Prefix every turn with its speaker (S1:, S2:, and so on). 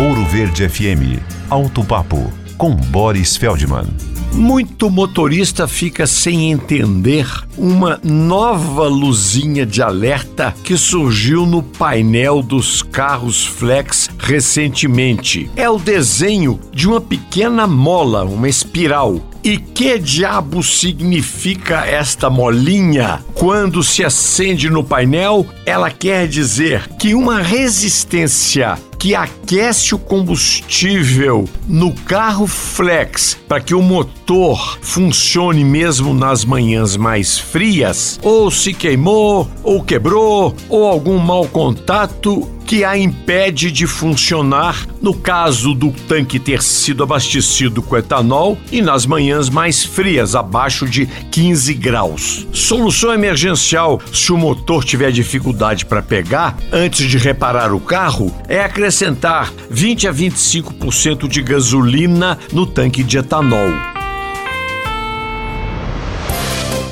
S1: Ouro Verde FM. Alto Papo com Boris Feldman.
S2: Muito motorista fica sem entender uma nova luzinha de alerta que surgiu no painel dos carros flex recentemente. É o desenho de uma pequena mola, uma espiral. E que diabo significa esta molinha? Quando se acende no painel, ela quer dizer que uma resistência que aquece o combustível no carro flex para que o motor funcione mesmo nas manhãs mais frias, ou se queimou, ou quebrou, ou algum mau contato que a impede de funcionar no caso do tanque ter sido abastecido com etanol e nas manhãs mais frias, abaixo de 15 graus. Solução emergencial se o motor tiver dificuldade para pegar antes de reparar o carro é acrescentar 20 a 25% de gasolina no tanque de etanol.